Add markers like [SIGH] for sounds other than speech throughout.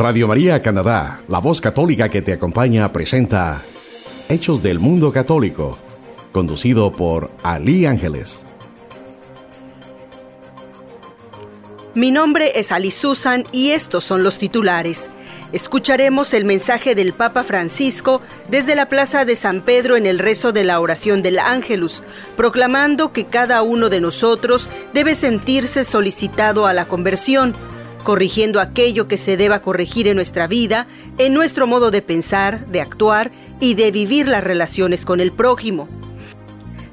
Radio María Canadá, la voz católica que te acompaña, presenta Hechos del Mundo Católico, conducido por Ali Ángeles. Mi nombre es Ali Susan y estos son los titulares. Escucharemos el mensaje del Papa Francisco desde la Plaza de San Pedro en el rezo de la oración del Ángelus, proclamando que cada uno de nosotros debe sentirse solicitado a la conversión, corrigiendo aquello que se deba corregir en nuestra vida, en nuestro modo de pensar, de actuar y de vivir las relaciones con el prójimo.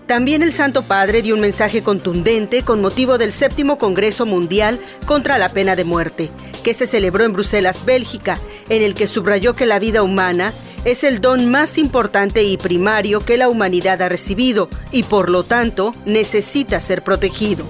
También el Santo Padre dio un mensaje contundente con motivo del séptimo Congreso Mundial contra la Pena de Muerte, que se celebró en Bruselas, Bélgica, en el que subrayó que la vida humana es el don más importante y primario que la humanidad ha recibido y por lo tanto necesita ser protegido.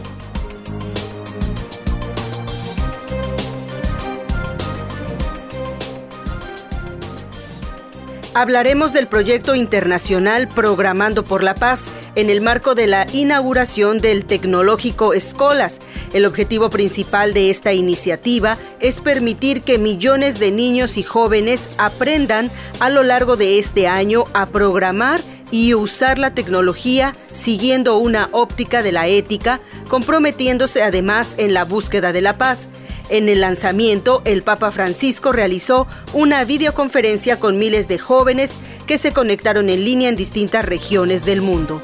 Hablaremos del proyecto internacional Programando por la Paz en el marco de la inauguración del tecnológico Escolas. El objetivo principal de esta iniciativa es permitir que millones de niños y jóvenes aprendan a lo largo de este año a programar y usar la tecnología siguiendo una óptica de la ética, comprometiéndose además en la búsqueda de la paz. En el lanzamiento, el Papa Francisco realizó una videoconferencia con miles de jóvenes que se conectaron en línea en distintas regiones del mundo.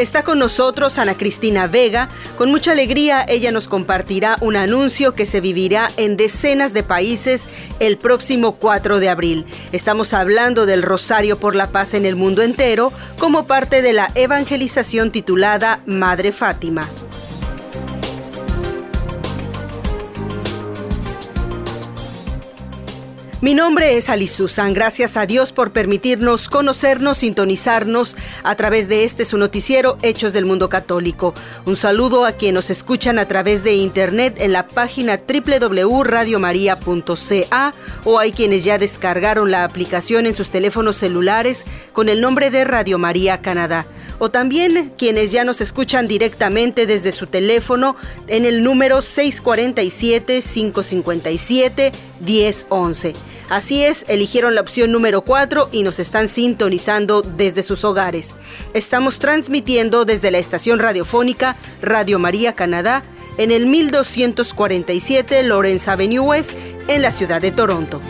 Está con nosotros Ana Cristina Vega. Con mucha alegría ella nos compartirá un anuncio que se vivirá en decenas de países el próximo 4 de abril. Estamos hablando del Rosario por la Paz en el mundo entero como parte de la evangelización titulada Madre Fátima. Mi nombre es Ali Susan. Gracias a Dios por permitirnos conocernos, sintonizarnos a través de este su noticiero Hechos del Mundo Católico. Un saludo a quienes nos escuchan a través de internet en la página www.radiomaria.ca o hay quienes ya descargaron la aplicación en sus teléfonos celulares con el nombre de Radio María Canadá. O también quienes ya nos escuchan directamente desde su teléfono en el número 647 557 1011. Así es, eligieron la opción número 4 y nos están sintonizando desde sus hogares. Estamos transmitiendo desde la estación radiofónica Radio María Canadá en el 1247 Lawrence Avenue West en la ciudad de Toronto.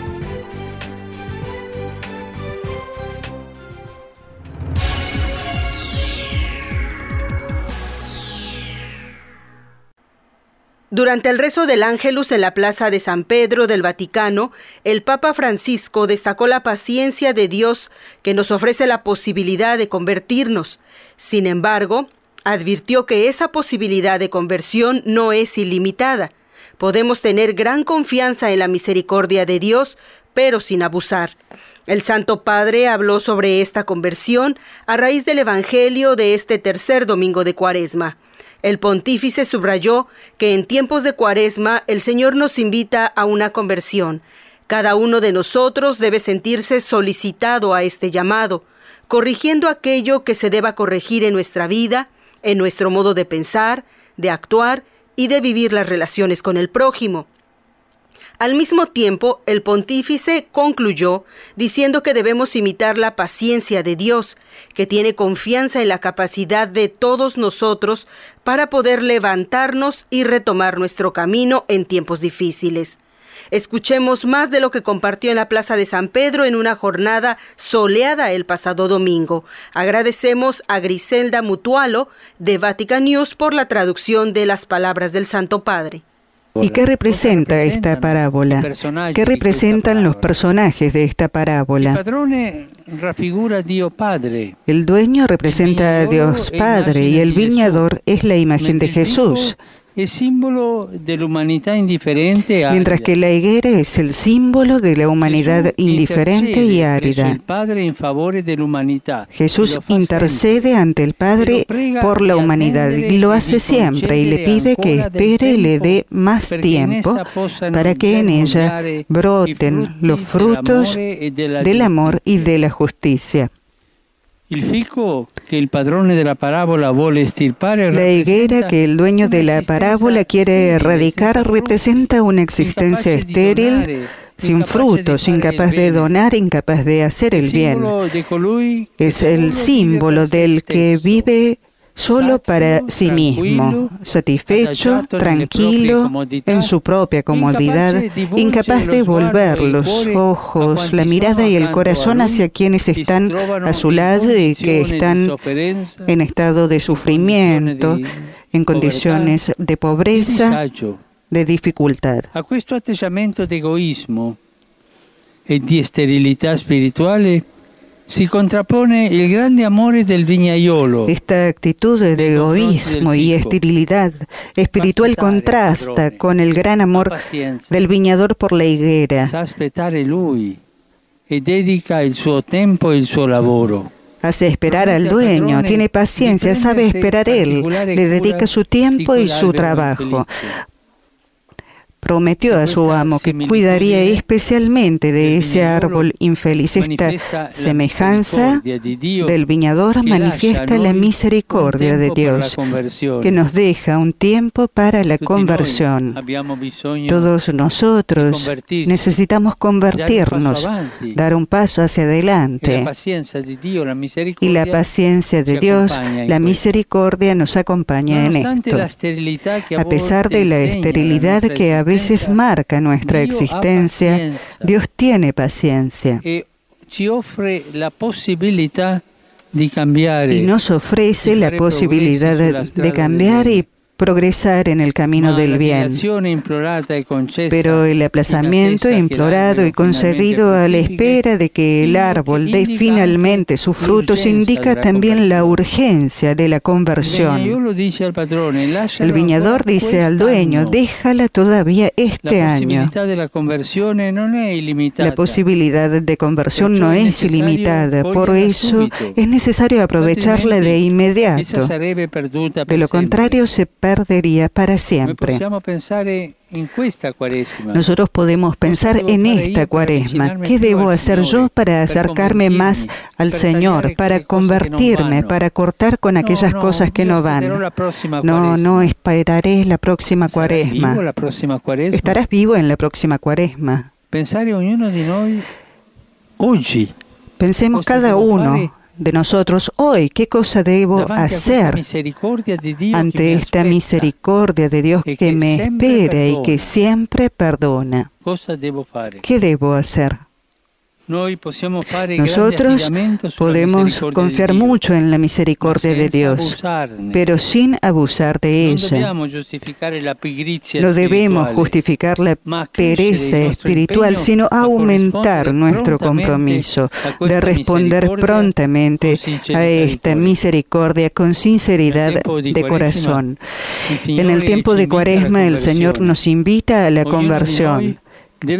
Durante el rezo del Ángelus en la Plaza de San Pedro del Vaticano, el Papa Francisco destacó la paciencia de Dios que nos ofrece la posibilidad de convertirnos. Sin embargo, advirtió que esa posibilidad de conversión no es ilimitada. Podemos tener gran confianza en la misericordia de Dios, pero sin abusar. El Santo Padre habló sobre esta conversión a raíz del Evangelio de este tercer domingo de Cuaresma. El pontífice subrayó que en tiempos de cuaresma el Señor nos invita a una conversión. Cada uno de nosotros debe sentirse solicitado a este llamado, corrigiendo aquello que se deba corregir en nuestra vida, en nuestro modo de pensar, de actuar y de vivir las relaciones con el prójimo. Al mismo tiempo, el pontífice concluyó diciendo que debemos imitar la paciencia de Dios, que tiene confianza en la capacidad de todos nosotros para poder levantarnos y retomar nuestro camino en tiempos difíciles. Escuchemos más de lo que compartió en la Plaza de San Pedro en una jornada soleada el pasado domingo. Agradecemos a Griselda Mutualo de Vatican News por la traducción de las palabras del Santo Padre. ¿Y qué representa esta parábola? ¿Qué representan los personajes de esta parábola? El dueño representa a Dios Padre y el viñador es la imagen de Jesús. Mientras que la higuera es el símbolo de la humanidad indiferente y árida. Jesús intercede ante el Padre por la humanidad y lo hace siempre y le pide que espere y le dé más tiempo para que en ella broten los frutos del amor y de la justicia. La higuera que el dueño de la parábola quiere erradicar representa una existencia estéril sin frutos, incapaz de donar, incapaz de hacer el bien. Es el símbolo del que vive solo para sí mismo, satisfecho, tranquilo, en su propia comodidad, incapaz de volver los ojos, la mirada y el corazón hacia quienes están a su lado y que están en estado de sufrimiento, en condiciones de pobreza, de dificultad. A questo atteggiamento di egoismo e di sterilità spirituale si contrappone il grande amore del viñaiolo. Esta actitud de egoísmo y esterilidad espiritual contrasta con el gran amor del viñador por la higuera. Sa aspettare lui e dedica il suo tempo e il suo lavoro. Hace esperar al dueño, tiene paciencia, sabe esperar él, le dedica su tiempo y su trabajo prometió a su amo que cuidaría especialmente de ese árbol infeliz. Esta semejanza del viñador manifiesta la misericordia de Dios, que nos deja un tiempo para la conversión. Todos nosotros necesitamos convertirnos, dar un paso hacia adelante. Y la paciencia de Dios, la misericordia nos acompaña en esto. A pesar de la esterilidad que a veces marca nuestra existencia, Dios tiene paciencia. Y nos ofrece la posibilidad de cambiar y progresar en el camino del bien. Pero el aplazamiento implorado y concedido a la espera de que el árbol dé finalmente sus frutos indica también la urgencia de la conversión. El viñador dice al dueño, déjala todavía este año. La posibilidad de conversión no es ilimitada, por eso es necesario aprovecharla de inmediato. De lo contrario, se perdería para siempre. Nosotros podemos pensar en esta cuaresma. ¿Qué debo hacer yo para acercarme más al Señor, para convertirme, para cortar con aquellas cosas que no van? No, no esperaré la próxima cuaresma. Estarás vivo en la próxima cuaresma. Pensemos cada uno de nosotros hoy, qué cosa debo hacer ante esta misericordia de Dios que me espera y que siempre perdona. ¿Qué debo hacer? Nosotros podemos confiar mucho en la misericordia de Dios, pero sin abusar de ella. No debemos justificar la pereza espiritual, sino aumentar nuestro compromiso de responder prontamente a esta misericordia con sinceridad de corazón. En el tiempo de Cuaresma el Señor nos invita a la conversión.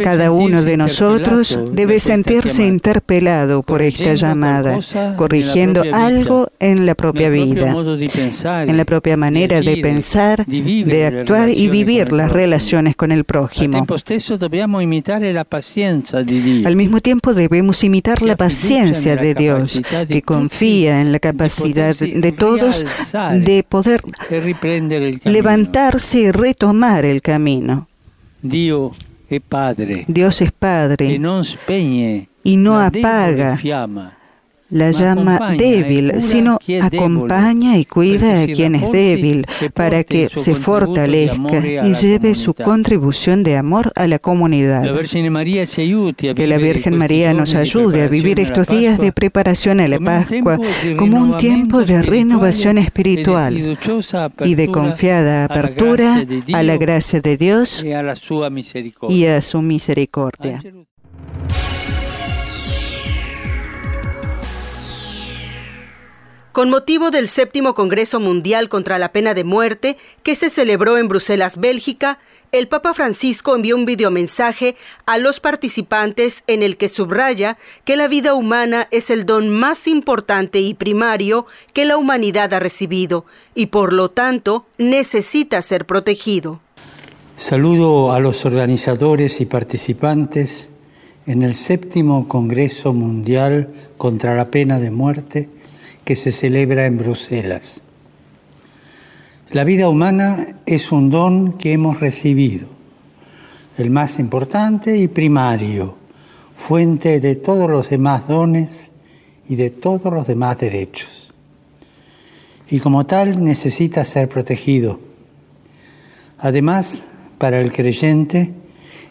Cada uno de nosotros debe sentirse interpelado por esta llamada, corrigiendo algo en la propia vida, en la propia manera de pensar, de actuar y vivir las relaciones con el prójimo. Al mismo tiempo debemos imitar la paciencia de Dios, que confía en la capacidad de todos de poder levantarse y retomar el camino. Dios es Padre. Y no apaga la llama débil, sino acompaña y cuida a quien es débil para que se fortalezca y lleve su contribución de amor a la comunidad. Que la Virgen María nos ayude a vivir estos días de preparación a la Pascua como un tiempo de renovación espiritual y de confiada apertura a la gracia de Dios y a su misericordia. Con motivo del séptimo Congreso Mundial contra la Pena de Muerte, que se celebró en Bruselas, Bélgica, el Papa Francisco envió un videomensaje a los participantes en el que subraya que la vida humana es el don más importante y primario que la humanidad ha recibido y por lo tanto necesita ser protegido. Saludo a los organizadores y participantes en el séptimo Congreso Mundial contra la Pena de Muerte que se celebra en Bruselas. La vida humana es un don que hemos recibido, el más importante y primario, fuente de todos los demás dones y de todos los demás derechos. Y como tal necesita ser protegido. Además, para el creyente,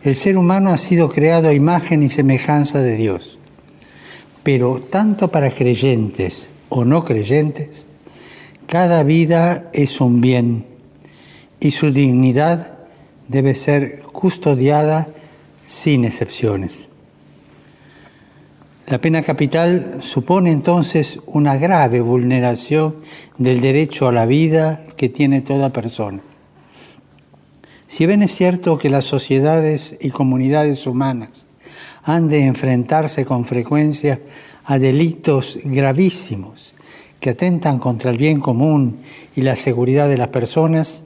el ser humano ha sido creado a imagen y semejanza de Dios. Pero tanto para creyentes o no creyentes, cada vida es un bien y su dignidad debe ser custodiada sin excepciones. La pena capital supone entonces una grave vulneración del derecho a la vida que tiene toda persona. Si bien es cierto que las sociedades y comunidades humanas han de enfrentarse con frecuencia a delitos gravísimos que atentan contra el bien común y la seguridad de las personas,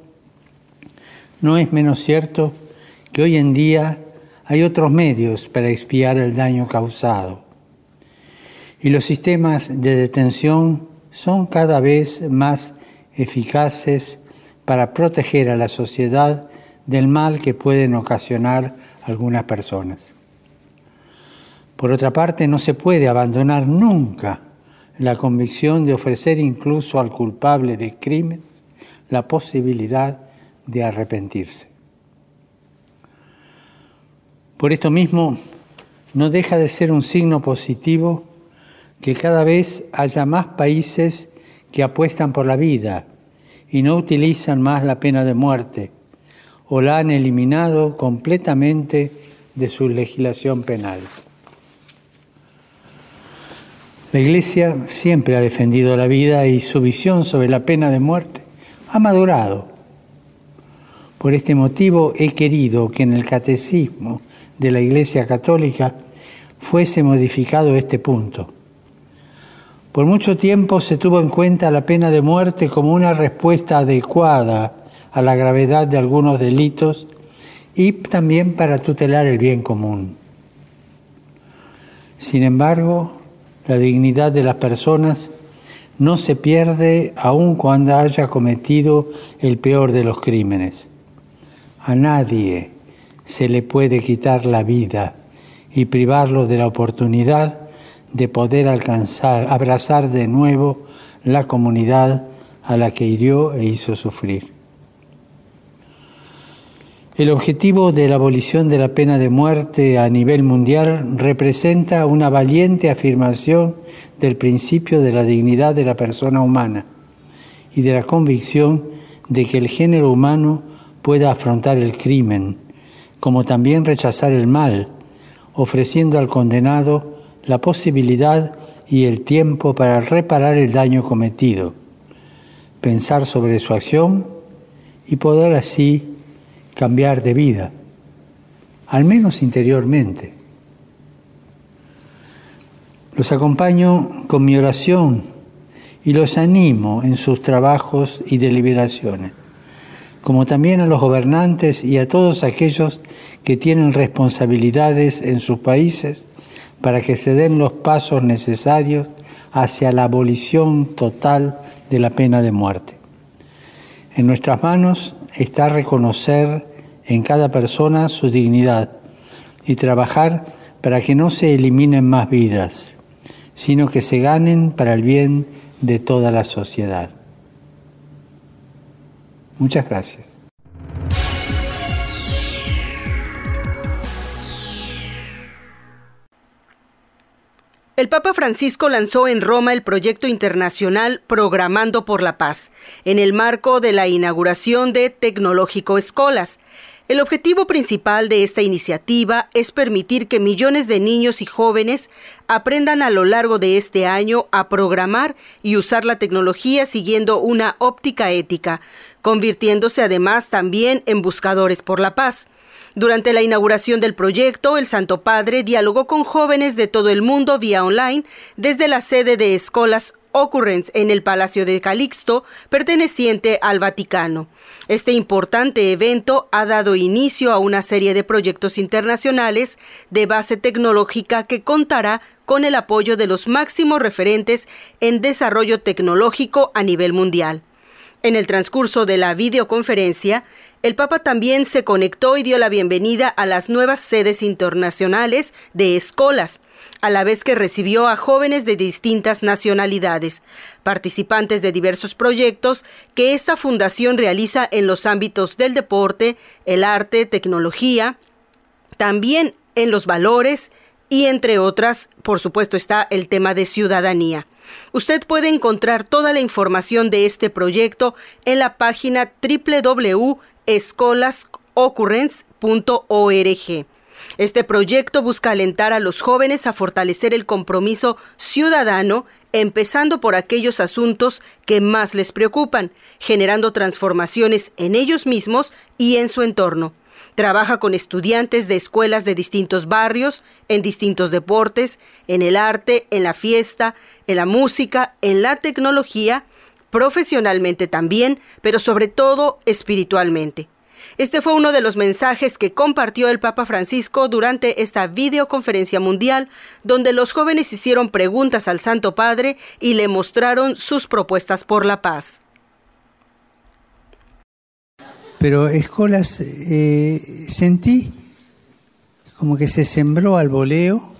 no es menos cierto que hoy en día hay otros medios para expiar el daño causado. Y los sistemas de detención son cada vez más eficaces para proteger a la sociedad del mal que pueden ocasionar algunas personas. Por otra parte, no se puede abandonar nunca la convicción de ofrecer incluso al culpable de crímenes la posibilidad de arrepentirse. Por esto mismo, no deja de ser un signo positivo que cada vez haya más países que apuestan por la vida y no utilizan más la pena de muerte o la han eliminado completamente de su legislación penal. La Iglesia siempre ha defendido la vida y su visión sobre la pena de muerte ha madurado. Por este motivo he querido que en el catecismo de la Iglesia Católica fuese modificado este punto. Por mucho tiempo se tuvo en cuenta la pena de muerte como una respuesta adecuada a la gravedad de algunos delitos y también para tutelar el bien común. Sin embargo, la dignidad de las personas no se pierde aun cuando haya cometido el peor de los crímenes. A nadie se le puede quitar la vida y privarlo de la oportunidad de poder alcanzar, abrazar de nuevo la comunidad a la que hirió e hizo sufrir. El objetivo de la abolición de la pena de muerte a nivel mundial representa una valiente afirmación del principio de la dignidad de la persona humana y de la convicción de que el género humano pueda afrontar el crimen, como también rechazar el mal, ofreciendo al condenado la posibilidad y el tiempo para reparar el daño cometido, pensar sobre su acción y poder así cambiar de vida, al menos interiormente. Los acompaño con mi oración y los animo en sus trabajos y deliberaciones, como también a los gobernantes y a todos aquellos que tienen responsabilidades en sus países para que se den los pasos necesarios hacia la abolición total de la pena de muerte. En nuestras manos está reconocer en cada persona su dignidad y trabajar para que no se eliminen más vidas, sino que se ganen para el bien de toda la sociedad. Muchas gracias. El Papa Francisco lanzó en Roma el proyecto internacional Programando por la Paz, en el marco de la inauguración de Tecnológico Escolas. El objetivo principal de esta iniciativa es permitir que millones de niños y jóvenes aprendan a lo largo de este año a programar y usar la tecnología siguiendo una óptica ética, convirtiéndose además también en buscadores por la paz. Durante la inauguración del proyecto, el Santo Padre dialogó con jóvenes de todo el mundo vía online desde la sede de Escolas Occurrence en el Palacio de Calixto, perteneciente al Vaticano. Este importante evento ha dado inicio a una serie de proyectos internacionales de base tecnológica que contará con el apoyo de los máximos referentes en desarrollo tecnológico a nivel mundial. En el transcurso de la videoconferencia, el Papa también se conectó y dio la bienvenida a las nuevas sedes internacionales de escolas, a la vez que recibió a jóvenes de distintas nacionalidades, participantes de diversos proyectos que esta fundación realiza en los ámbitos del deporte, el arte, tecnología, también en los valores y entre otras, por supuesto, está el tema de ciudadanía. Usted puede encontrar toda la información de este proyecto en la página www.escolasocurrence.org. Este proyecto busca alentar a los jóvenes a fortalecer el compromiso ciudadano, empezando por aquellos asuntos que más les preocupan, generando transformaciones en ellos mismos y en su entorno. Trabaja con estudiantes de escuelas de distintos barrios, en distintos deportes, en el arte, en la fiesta, en la música, en la tecnología, profesionalmente también, pero sobre todo espiritualmente. Este fue uno de los mensajes que compartió el Papa Francisco durante esta videoconferencia mundial, donde los jóvenes hicieron preguntas al Santo Padre y le mostraron sus propuestas por la paz. Pero Escolas, eh, sentí como que se sembró al voleo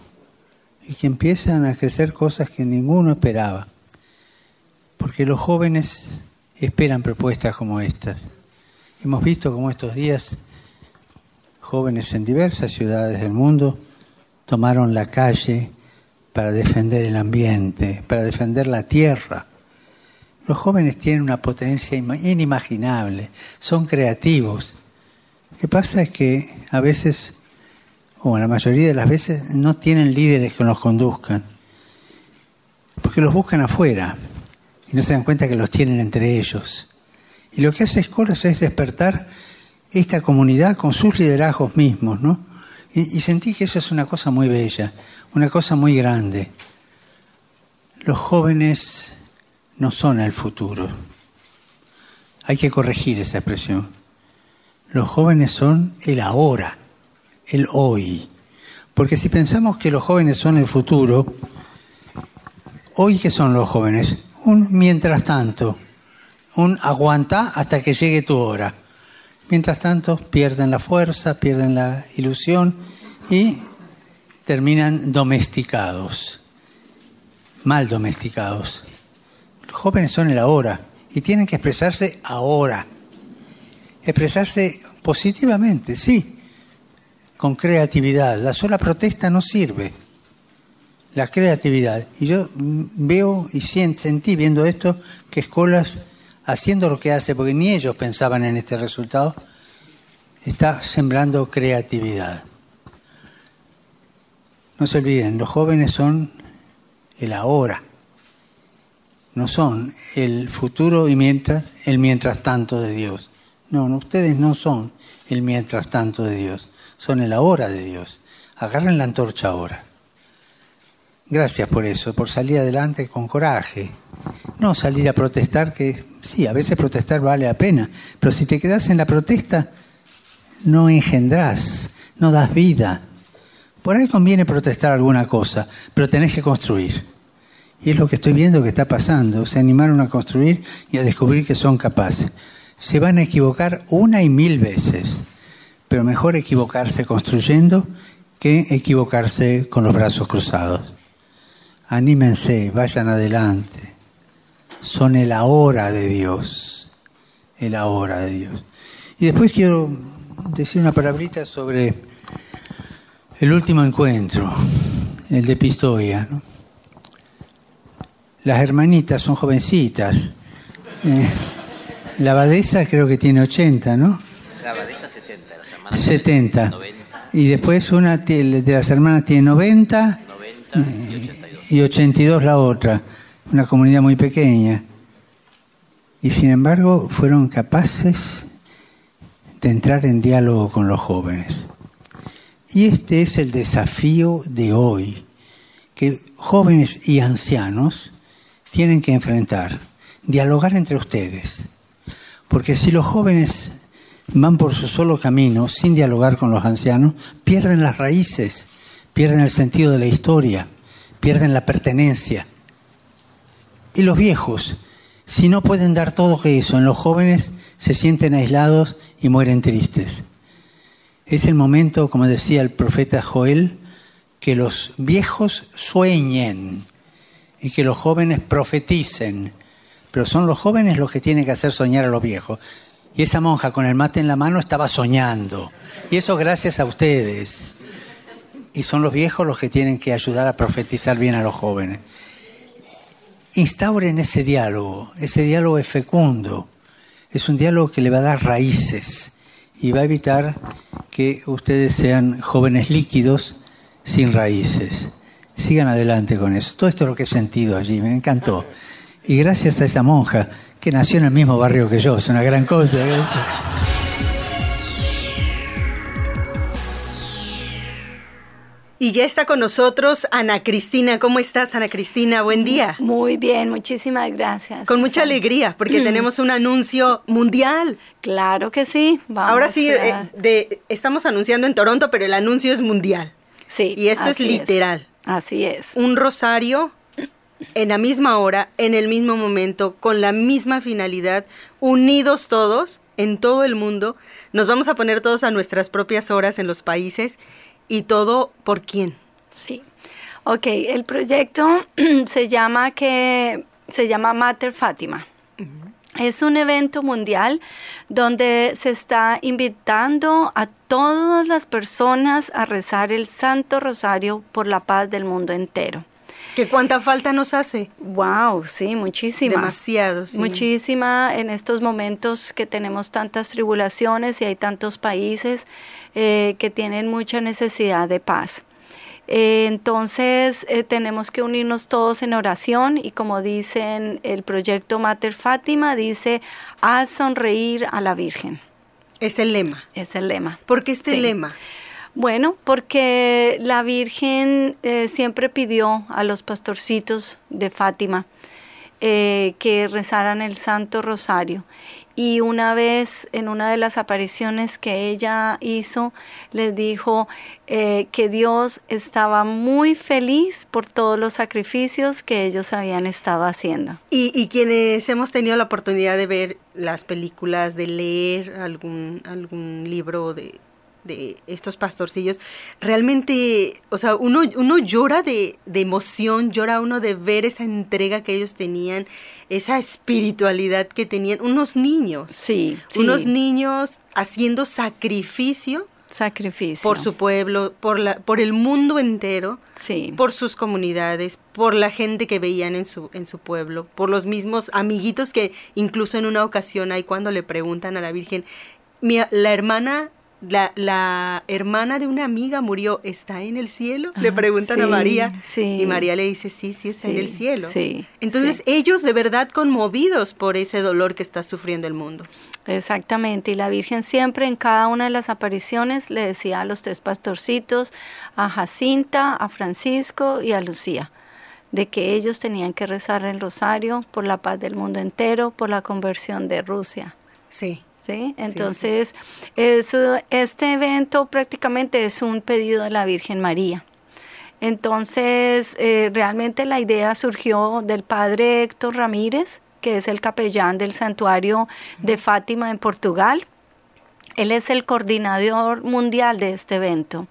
y que empiezan a crecer cosas que ninguno esperaba. Porque los jóvenes esperan propuestas como estas. Hemos visto cómo estos días jóvenes en diversas ciudades del mundo tomaron la calle para defender el ambiente, para defender la tierra. Los jóvenes tienen una potencia inimaginable, son creativos. Lo que pasa es que a veces, o la mayoría de las veces, no tienen líderes que los conduzcan, porque los buscan afuera y no se dan cuenta que los tienen entre ellos. Y lo que hace Escolas es despertar esta comunidad con sus liderazgos mismos, ¿no? Y, sentí que eso es una cosa muy bella, una cosa muy grande. Los jóvenes no son el futuro. Hay que corregir esa expresión. Los jóvenes son el ahora, el hoy. Porque si pensamos que los jóvenes son el futuro, hoy que son los jóvenes, un mientras tanto, un aguanta hasta que llegue tu hora. Mientras tanto, pierden la fuerza, pierden la ilusión y terminan domesticados, mal domesticados. Los jóvenes son el ahora y tienen que expresarse ahora. Expresarse positivamente, sí, con creatividad. La sola protesta no sirve. La creatividad. Y yo veo y sentí viendo esto que Escolas haciendo lo que hace, porque ni ellos pensaban en este resultado, está sembrando creatividad. No se olviden, los jóvenes son el ahora, no son el futuro y mientras, el mientras tanto de Dios. No, no, ustedes no son el mientras tanto de Dios, son el ahora de Dios. Agarren la antorcha ahora. Gracias por eso, por salir adelante con coraje. No salir a protestar, que sí, a veces protestar vale la pena, pero si te quedas en la protesta, no engendrás, no das vida. Por ahí conviene protestar alguna cosa, pero tenés que construir. Y es lo que estoy viendo que está pasando. Se animaron a construir y a descubrir que son capaces. Se van a equivocar una y mil veces, pero mejor equivocarse construyendo que equivocarse con los brazos cruzados anímense, vayan adelante. Son el ahora de Dios, el ahora de Dios. Y después quiero decir una palabrita sobre el último encuentro, el de Pistoia. Las hermanitas son jovencitas. Eh, la abadesa creo que tiene 80, ¿no? La abadesa 70, las hermanas 70. 90. Y después una de las hermanas tiene 90. 90 y 80 y 82 la otra, una comunidad muy pequeña. Y sin embargo fueron capaces de entrar en diálogo con los jóvenes. Y este es el desafío de hoy, que jóvenes y ancianos tienen que enfrentar, dialogar entre ustedes. Porque si los jóvenes van por su solo camino sin dialogar con los ancianos, pierden las raíces, pierden el sentido de la historia, pierden la pertenencia. Y los viejos, si no pueden dar todo eso en los jóvenes, se sienten aislados y mueren tristes. Es el momento, como decía el profeta Joel, que los viejos sueñen y que los jóvenes profeticen. Pero son los jóvenes los que tienen que hacer soñar a los viejos. Y esa monja con el mate en la mano estaba soñando. Y eso gracias a ustedes. Y son los viejos los que tienen que ayudar a profetizar bien a los jóvenes. Instauren ese diálogo. Ese diálogo es fecundo. Es un diálogo que le va a dar raíces y va a evitar que ustedes sean jóvenes líquidos sin raíces. Sigan adelante con eso. Todo esto es lo que he sentido allí, me encantó. Y gracias a esa monja que nació en el mismo barrio que yo, es una gran cosa. Y ya está con nosotros Ana Cristina. ¿Cómo estás, Ana Cristina? Buen día. Muy bien, muchísimas gracias. Con mucha alegría, porque mm. tenemos un anuncio mundial. Claro que sí. Ahora sí, eh, estamos anunciando en Toronto, pero el anuncio es mundial. Sí. Y esto es literal. Así es. Un rosario en la misma hora, en el mismo momento, con la misma finalidad, unidos todos en todo el mundo. Nos vamos a poner todos a nuestras propias horas en los países y todo por quién. Sí. Ok, el proyecto [CLEARS THROAT] se llama que se llama Mater Fátima. Es un evento mundial donde se está invitando a todas las personas a rezar el Santo Rosario por la paz del mundo entero. ¿Qué cuánta falta nos hace? Wow, sí, muchísima. Demasiado, sí. Muchísima en estos momentos que tenemos tantas tribulaciones y hay tantos países eh, que tienen mucha necesidad de paz. Eh, entonces eh, tenemos que unirnos todos en oración y como dicen el proyecto Mater Fátima, dice, haz sonreír a la Virgen. Es el lema. Es el lema. ¿Por qué este lema? Bueno, porque la Virgen eh, siempre pidió a los pastorcitos de Fátima que rezaran el Santo Rosario y una vez en una de las apariciones que ella hizo, les dijo eh, que Dios estaba muy feliz por todos los sacrificios que ellos habían estado haciendo. Y, y quienes hemos tenido la oportunidad de ver las películas, de leer algún, algún libro de, de estos pastorcillos, realmente, o sea, uno, uno llora de, de, emoción, llora uno de ver esa entrega que ellos tenían, esa espiritualidad que tenían, unos niños. Sí. Unos niños haciendo sacrificio. Sacrificio. Por su pueblo, por, la, por el mundo entero, sí. por sus comunidades, por la gente que veían en su, en su pueblo, por los mismos amiguitos que incluso en una ocasión hay cuando le preguntan a la Virgen, mi, la hermana la, la, hermana de una amiga murió, ¿está en el cielo? le ah, preguntan a María. Y María le dice, sí, sí, está en el cielo. Entonces ellos de verdad conmovidos por ese dolor que está sufriendo el mundo. Exactamente, y la Virgen siempre en cada una de las apariciones le decía a los tres pastorcitos, a Jacinta, a Francisco y a Lucía, de que ellos tenían que rezar el rosario por la paz del mundo entero, por la conversión de Rusia. Sí. ¿Sí? Entonces, este evento prácticamente es un pedido de la Virgen María. Entonces, eh, realmente la idea surgió del padre Héctor Ramírez, que es el capellán del santuario de Fátima en Portugal. Él es el coordinador mundial de este evento.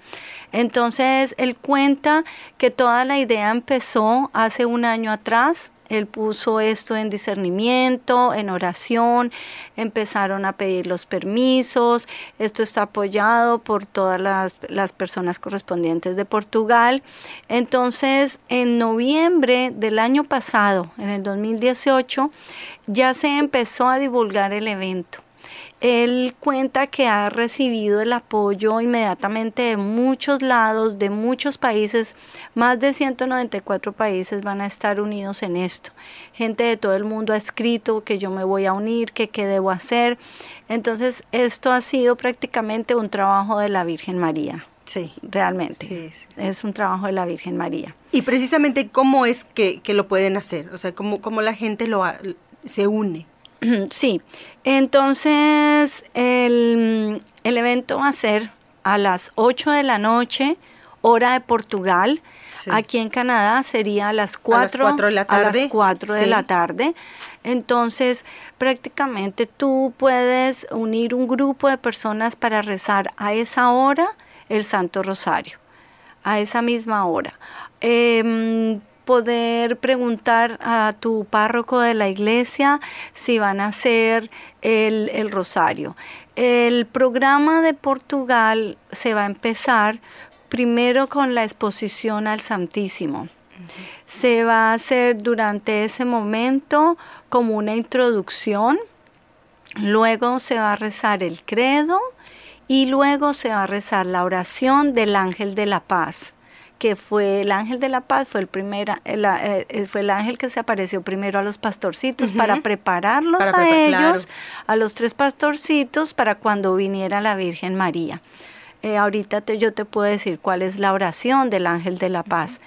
Entonces, él cuenta que toda la idea empezó hace un año atrás él puso esto en discernimiento, en oración, empezaron a pedir los permisos, esto está apoyado por todas las, las personas correspondientes de Portugal. Entonces, en noviembre del año pasado, en el 2018, ya se empezó a divulgar el evento. Él cuenta que ha recibido el apoyo inmediatamente de muchos lados, de muchos países. Más de 194 países van a estar unidos en esto. Gente de todo el mundo ha escrito que yo me voy a unir, que qué debo hacer. Entonces, esto ha sido prácticamente un trabajo de la Virgen María. Sí. Realmente. es un trabajo de la Virgen María. Y precisamente, ¿cómo es que, lo pueden hacer? O sea, ¿cómo, cómo la gente lo se une? [CLEARS THROAT] Sí. Entonces, el, el evento va a ser a las 8 de la noche, hora de Portugal. Aquí en Canadá sería a las 4, de la tarde. de la tarde. Entonces, prácticamente tú puedes unir un grupo de personas para rezar a esa hora el Santo Rosario, a esa misma hora. Em, poder preguntar a tu párroco de la iglesia si van a hacer el, el rosario. El programa de Portugal se va a empezar primero con la exposición al Santísimo. Se va a hacer durante ese momento como una introducción, luego se va a rezar el credo y luego se va a rezar la oración del ángel de la paz que fue el ángel de la paz, fue el, primer, eh, eh, fue el ángel que se apareció primero a los pastorcitos para prepararlos a ellos, a los tres pastorcitos, para cuando viniera la Virgen María. Eh, ahorita te, yo te puedo decir cuál es la oración del ángel de la paz.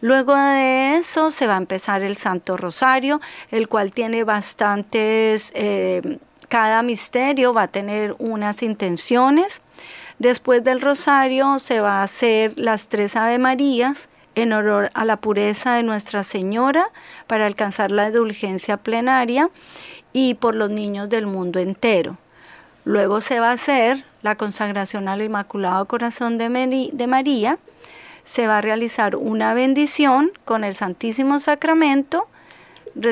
Luego de eso se va a empezar el Santo Rosario, el cual tiene bastantes, cada misterio va a tener unas intenciones. Después del rosario se va a hacer las tres Ave Marías en honor a la pureza de Nuestra Señora para alcanzar la indulgencia plenaria y por los niños del mundo entero. Luego se va a hacer la consagración al Inmaculado Corazón de, de María, se va a realizar una bendición con el Santísimo Sacramento,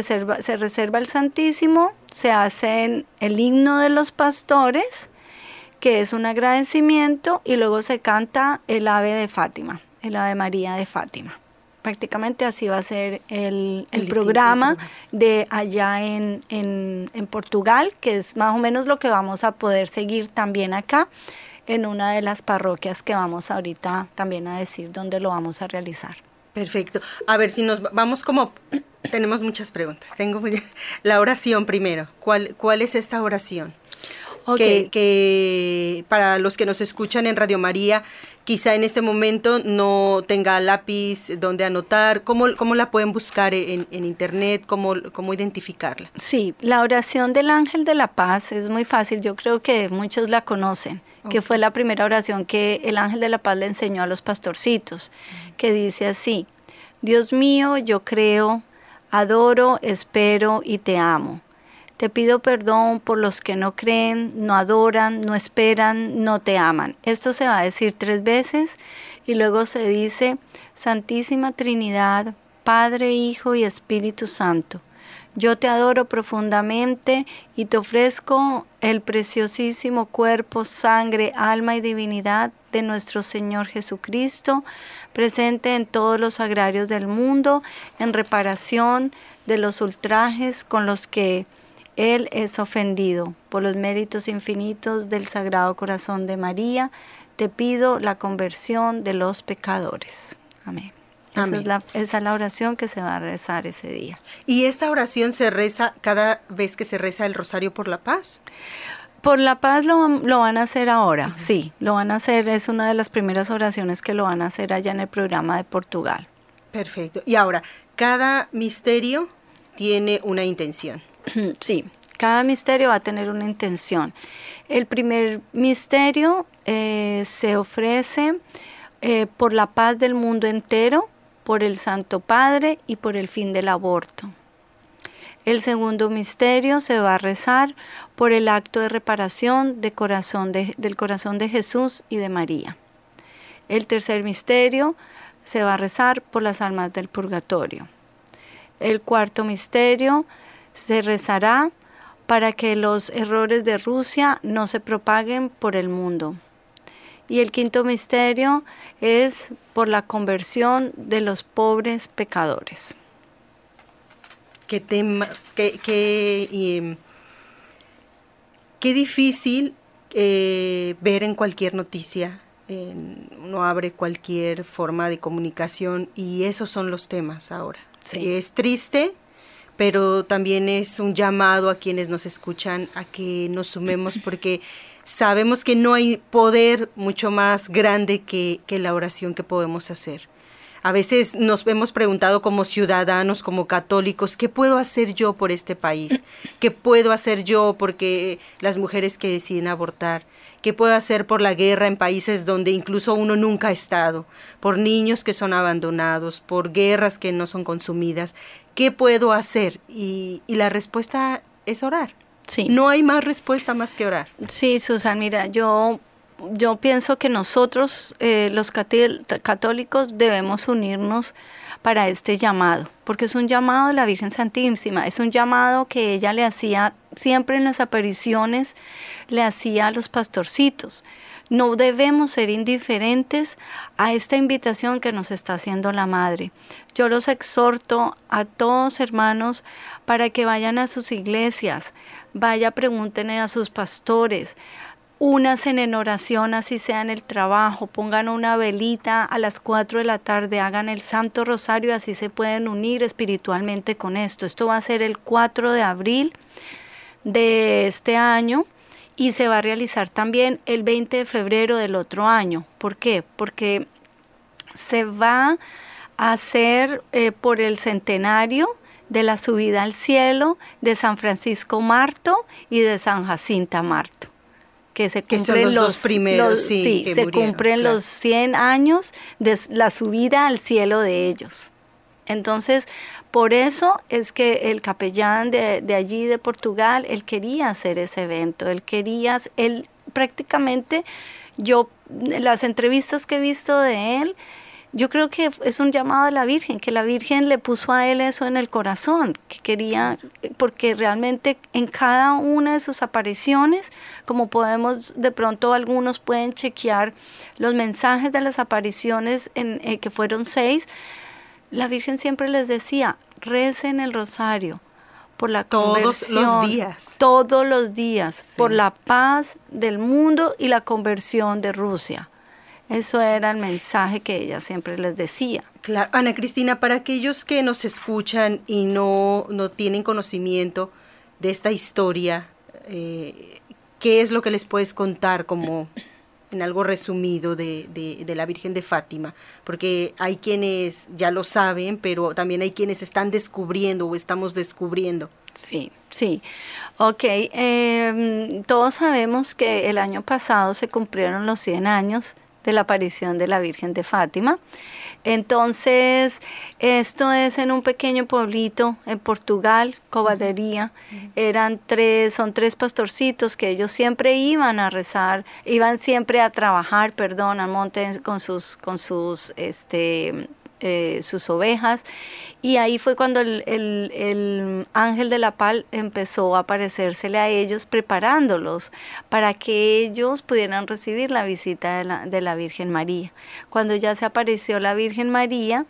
se reserva el Santísimo, se hace el himno de los pastores, que es un agradecimiento, y luego se canta el ave de Fátima, el ave María de Fátima. Prácticamente así va a ser el, programa de allá en, en, Portugal, que es más o menos lo que vamos a poder seguir también acá en una de las parroquias que vamos ahorita también a decir dónde lo vamos a realizar. Perfecto. A ver si nos vamos como [CLEARS THROAT] tenemos muchas preguntas. Tengo [LAUGHS] la oración primero. ¿Cuál cuál es esta oración? Que, para los que nos escuchan en Radio María, quizá en este momento no tenga lápiz donde anotar, ¿cómo, cómo la pueden buscar en, Internet? ¿Cómo, ¿Cómo identificarla? Sí, la oración del ángel de la paz es muy fácil, yo creo que muchos la conocen, que fue la primera oración que el ángel de la paz le enseñó a los pastorcitos, que dice así, Dios mío, yo creo, adoro, espero y te amo. Te pido perdón por los que no creen, no adoran, no esperan, no te aman. Esto se va a decir tres veces y luego se dice, Santísima Trinidad, Padre, Hijo y Espíritu Santo. Yo te adoro profundamente y te ofrezco el preciosísimo cuerpo, sangre, alma y divinidad de nuestro Señor Jesucristo, presente en todos los agrarios del mundo, en reparación de los ultrajes con los que él es ofendido por los méritos infinitos del Sagrado Corazón de María. Te pido la conversión de los pecadores. Amén. Esa, Es la, esa, es la, oración que se va a rezar ese día. ¿Y esta oración se reza cada vez que se reza el Rosario por la Paz? Por la paz lo, lo van a hacer ahora, sí, lo van a hacer, es una de las primeras oraciones que lo van a hacer allá en el programa de Portugal. Perfecto. Y ahora, cada misterio tiene una intención. [CLEARS THROAT] Sí, cada misterio va a tener una intención. El primer misterio eh, se ofrece eh, por la paz del mundo entero, por el Santo Padre y por el fin del aborto. El segundo misterio se va a rezar por el acto de reparación del corazón de Jesús y de María. El tercer misterio se va a rezar por las almas del purgatorio. El cuarto misterio se rezará para que los errores de Rusia no se propaguen por el mundo. Y el quinto misterio es por la conversión de los pobres pecadores. Qué temas, qué, qué, qué difícil eh, ver en cualquier noticia. uno abre cualquier forma de comunicación y esos son los temas ahora. Es triste, pero también es un llamado a quienes nos escuchan a que nos sumemos [CLEARS THROAT] porque sabemos que no hay poder mucho más grande que, que la oración que podemos hacer. A veces nos hemos preguntado como ciudadanos, como católicos, ¿qué puedo hacer yo por este país? [CLEARS THROAT] ¿Qué puedo hacer yo porque las mujeres que deciden abortar? ¿Qué puedo hacer por la guerra en países donde incluso uno nunca ha estado? Por niños que son abandonados, por guerras que no son consumidas. ¿Qué puedo hacer? Y, la respuesta es orar. Sí. No hay más respuesta más que orar. Sí, Susan, mira, yo yo pienso que nosotros, eh, los católicos, debemos unirnos para este llamado, porque es un llamado de la Virgen Santísima, es un llamado que ella le hacía siempre en las apariciones, le hacía a los pastorcitos. No debemos ser indiferentes a esta invitación que nos está haciendo la Madre. Yo los exhorto a todos hermanos para que vayan a sus iglesias, vaya pregunten a sus pastores, únanse en oración, así sea en el trabajo, pongan una velita a las 4 de la tarde, hagan el Santo Rosario, así se pueden unir espiritualmente con esto. Esto va a ser el 4 de abril de este año y se va a realizar también el 20 de febrero del otro año. ¿Por qué? Porque se va a hacer eh, por el centenario de la subida al cielo de San Francisco Marto y de San Jacinta Marto que se cumplen los, primeros, sí, se cumplen los 100 años de la subida al cielo de ellos. Entonces, por eso es que el capellán de, de, allí de Portugal, él quería hacer ese evento, él quería, él prácticamente, yo, las entrevistas que he visto de él, yo creo que es un llamado a la Virgen, que la Virgen le puso a él eso en el corazón, que quería, porque realmente en cada una de sus apariciones, como podemos, de pronto algunos pueden chequear los mensajes de las apariciones, en, eh, que fueron seis, la Virgen siempre les decía, recen el rosario por la todos los días. Todos los días por la paz del mundo y la conversión de Rusia eso era el mensaje que ella siempre les decía. Claro, Ana Cristina, para aquellos que nos escuchan y no, no tienen conocimiento de esta historia, eh, ¿qué es lo que les puedes contar como en algo resumido de, de, la Virgen de Fátima? Porque hay quienes ya lo saben, pero también hay quienes están descubriendo o estamos descubriendo. Sí, sí. Ok, em, todos sabemos que el año pasado se cumplieron los 100 años de la aparición de la Virgen de Fátima. Entonces, esto es en un pequeño pueblito en Portugal, Cobadería. Eran tres, son tres pastorcitos que ellos siempre iban a rezar, iban siempre a trabajar, perdón, al monte con sus, con sus, este, eh, sus ovejas y ahí fue cuando el, ángel de la pal empezó a aparecérsele a ellos preparándolos para que ellos pudieran recibir la visita de la, de la Virgen María. Cuando ya se apareció la Virgen María,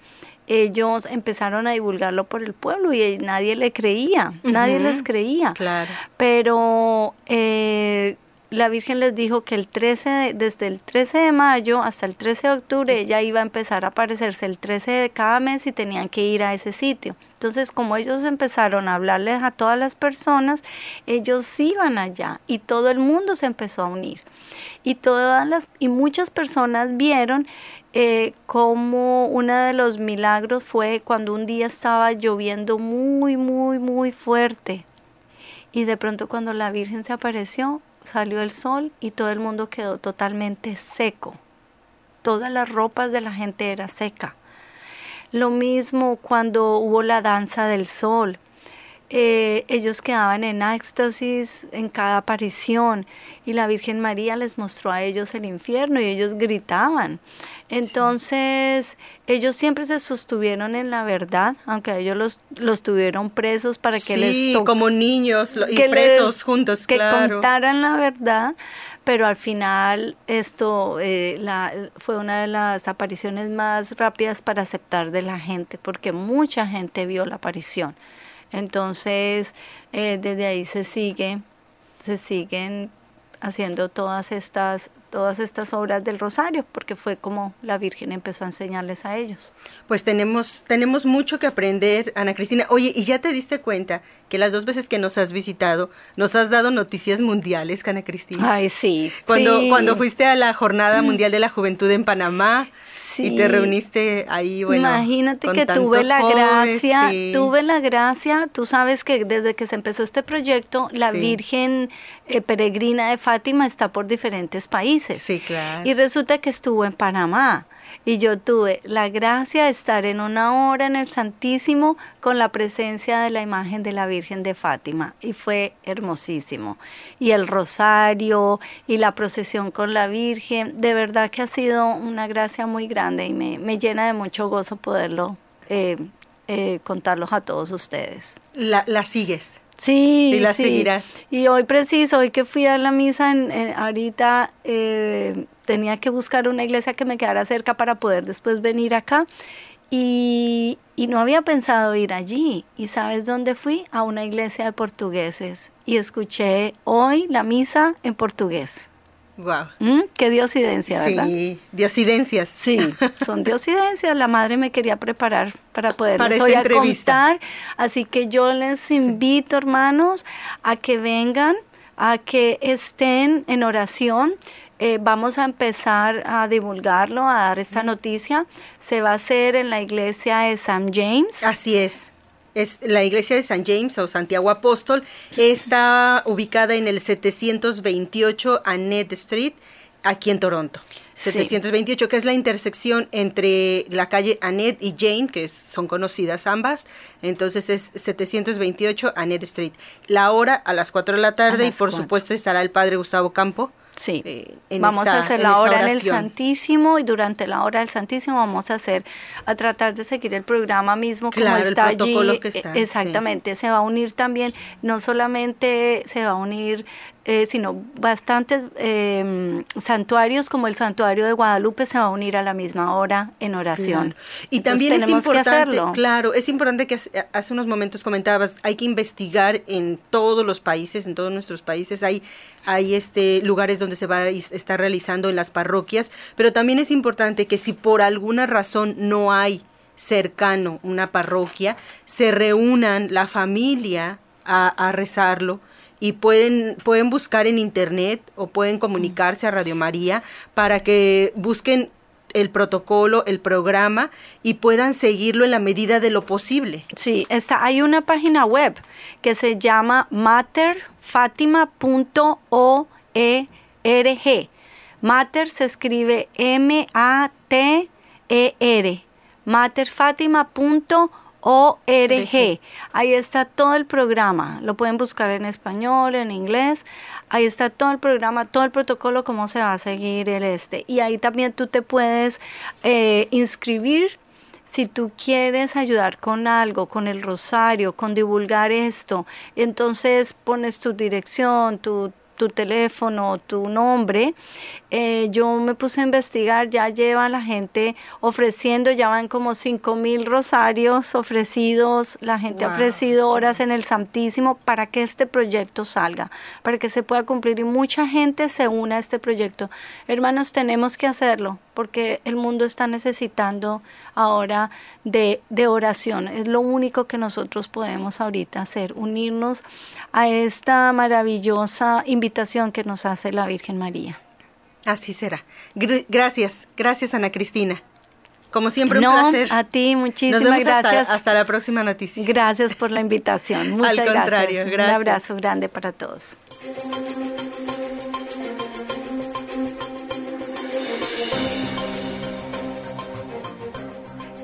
ellos empezaron a divulgarlo por el pueblo y nadie le creía, nadie les creía. Claro. Pero eh, la Virgen les dijo que el 13 desde el 13 de mayo hasta el 13 de octubre ella iba a empezar a aparecerse el 13 de cada mes y tenían que ir a ese sitio. Entonces, como ellos empezaron a hablarles a todas las personas, ellos iban allá y todo el mundo se empezó a unir. Y todas las y muchas personas vieron eh, como uno de los milagros fue cuando un día estaba lloviendo muy, muy, muy fuerte. Y de pronto cuando la Virgen se apareció, salió el sol y todo el mundo quedó totalmente seco. Todas las ropas de la gente era seca. Lo mismo cuando hubo la danza del sol. Eh, ellos quedaban en éxtasis en cada aparición y la Virgen María les mostró a ellos el infierno y ellos gritaban. Entonces, ellos siempre se sostuvieron en la verdad, aunque ellos los, los tuvieron presos para que les... como niños y presos juntos, que contaran la verdad, pero al final esto eh, la, fue una de las apariciones más rápidas para aceptar de la gente, porque mucha gente vio la aparición. Entonces, eh, desde ahí se sigue, se siguen haciendo todas estas todas estas obras del rosario, porque fue como la Virgen empezó a enseñarles a ellos. Pues tenemos, tenemos mucho que aprender, Ana Cristina. Oye, ¿y ya te diste cuenta que las dos veces que nos has visitado, nos has dado noticias mundiales, Ana Cristina? Ay, sí. Cuando, cuando fuiste a la Jornada mm. Mundial de la Juventud en Panamá, Y te reuniste ahí, bueno. Imagínate que tuve la gracia, tuve la gracia, tú sabes que desde que se empezó este proyecto, la Virgen eh, Peregrina de Fátima está por diferentes países. Sí, claro. Y resulta que estuvo en Panamá y yo tuve la gracia de estar en una hora en el Santísimo con la presencia de la imagen de la Virgen de Fátima y fue hermosísimo. Y el rosario y la procesión con la Virgen, de verdad que ha sido una gracia muy grande y me, llena de mucho gozo poderlo eh, eh, contarlos a todos ustedes. La, la sigues. Sí, y la seguirás. Y hoy preciso, hoy que fui a la misa, en, ahorita eh, tenía que buscar una iglesia que me quedara cerca para poder después venir acá. Y, y, no había pensado ir allí. ¿Y sabes dónde fui? A una iglesia de portugueses. Y escuché hoy la misa en portugués. Wow. ¿Mm? Qué diosidencia, ¿verdad? Sí, diosidencias. Sí, [LAUGHS] son diosidencias. La madre me quería preparar para poder para hoy a contar. Así que yo les invito, hermanos, a que vengan, a que estén en oración. Eh, vamos a empezar a divulgarlo, a dar esta noticia. Se va a hacer en la iglesia de St. James. Así es es la iglesia de San James o Santiago Apóstol, está ubicada en el 728 Annette Street, aquí en Toronto. 728, que es la intersección entre la calle Annette y Jane, que son conocidas ambas. Entonces es 728 Annette Street. La hora a las 4 de la tarde y por supuesto estará el padre Gustavo Campo Sí, eh, vamos a hacer la hora en el Santísimo y durante la hora del Santísimo vamos a hacer, a tratar de seguir el programa mismo como está allí. Que está, exactamente, se va a unir también, no solamente se va a unir eh, sino bastantes em, santuarios como el santuario de Guadalupe se va a unir a la misma hora en oración. Y también es importante, claro, es importante que hace, unos momentos comentabas, hay que investigar en todos los países, en todos nuestros países, hay, hay este lugares donde se va a estar realizando en las parroquias, pero también es importante que si por alguna razón no hay cercano una parroquia, se reúnan la familia a, a rezarlo y pueden, pueden buscar en internet o pueden comunicarse a Radio María para que busquen el protocolo, el programa y puedan seguirlo en la medida de lo posible. Sí, está, hay una página web que se llama materfatima.org. Mater se escribe M-A-T-E-R. materfatima.org ORG. Ahí está todo el programa. Lo pueden buscar en español, en inglés. Ahí está todo el programa, todo el protocolo, cómo se va a seguir el este. Y ahí también tú te puedes eh, inscribir si tú quieres ayudar con algo, con el rosario, con divulgar esto, entonces pones tu dirección, tu tu teléfono, tu nombre, eh, yo me puse a investigar, ya lleva la gente ofreciendo, ya van como cinco mil rosarios ofrecidos, la gente ha ofrecido horas en el Santísimo para que este proyecto salga, para que se pueda cumplir. Y mucha gente se una a este proyecto. Hermanos, tenemos que hacerlo porque el mundo está necesitando ahora de, de oración. Es lo único que nosotros podemos ahorita hacer, unirnos a esta maravillosa invitación que nos hace la Virgen María. Así será. gracias, gracias Ana Cristina. Como siempre, un placer. A ti, muchísimas gracias. Hasta, la próxima noticia. Gracias por la invitación. [LAUGHS] Muchas Al contrario, gracias. Un abrazo grande para todos.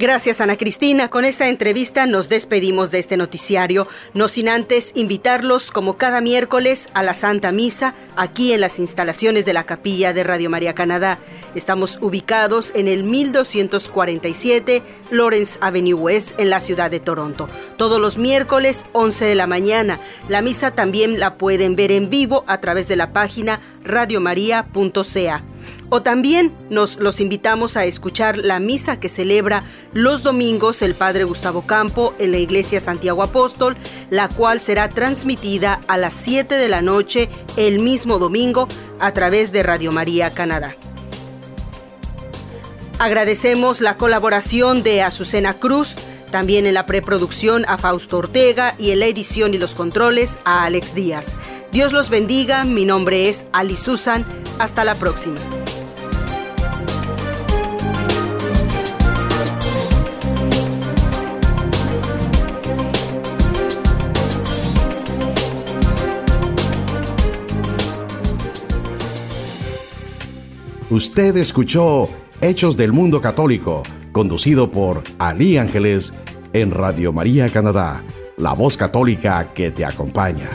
Gracias Ana Cristina. Con esta entrevista nos despedimos de este noticiario, no sin antes invitarlos como cada miércoles a la Santa Misa aquí en las instalaciones de la capilla de Radio María Canadá. Estamos ubicados en el 1247 Lawrence Avenue West en la ciudad de Toronto. Todos los miércoles 11 de la mañana. La misa también la pueden ver en vivo a través de la página radiomaria.ca. O también nos los invitamos a escuchar la misa que celebra los domingos el Padre Gustavo Campo en la Iglesia Santiago Apóstol, la cual será transmitida a las 7 de la noche el mismo domingo a través de Radio María Canadá. Agradecemos la colaboración de Azucena Cruz, también en la preproducción a Fausto Ortega y en la edición y los controles a Alex Díaz. Dios los bendiga, mi nombre es Ali Susan, hasta la próxima. Usted escuchó Hechos del Mundo Católico, conducido por Ali Ángeles en Radio María Canadá, la voz católica que te acompaña.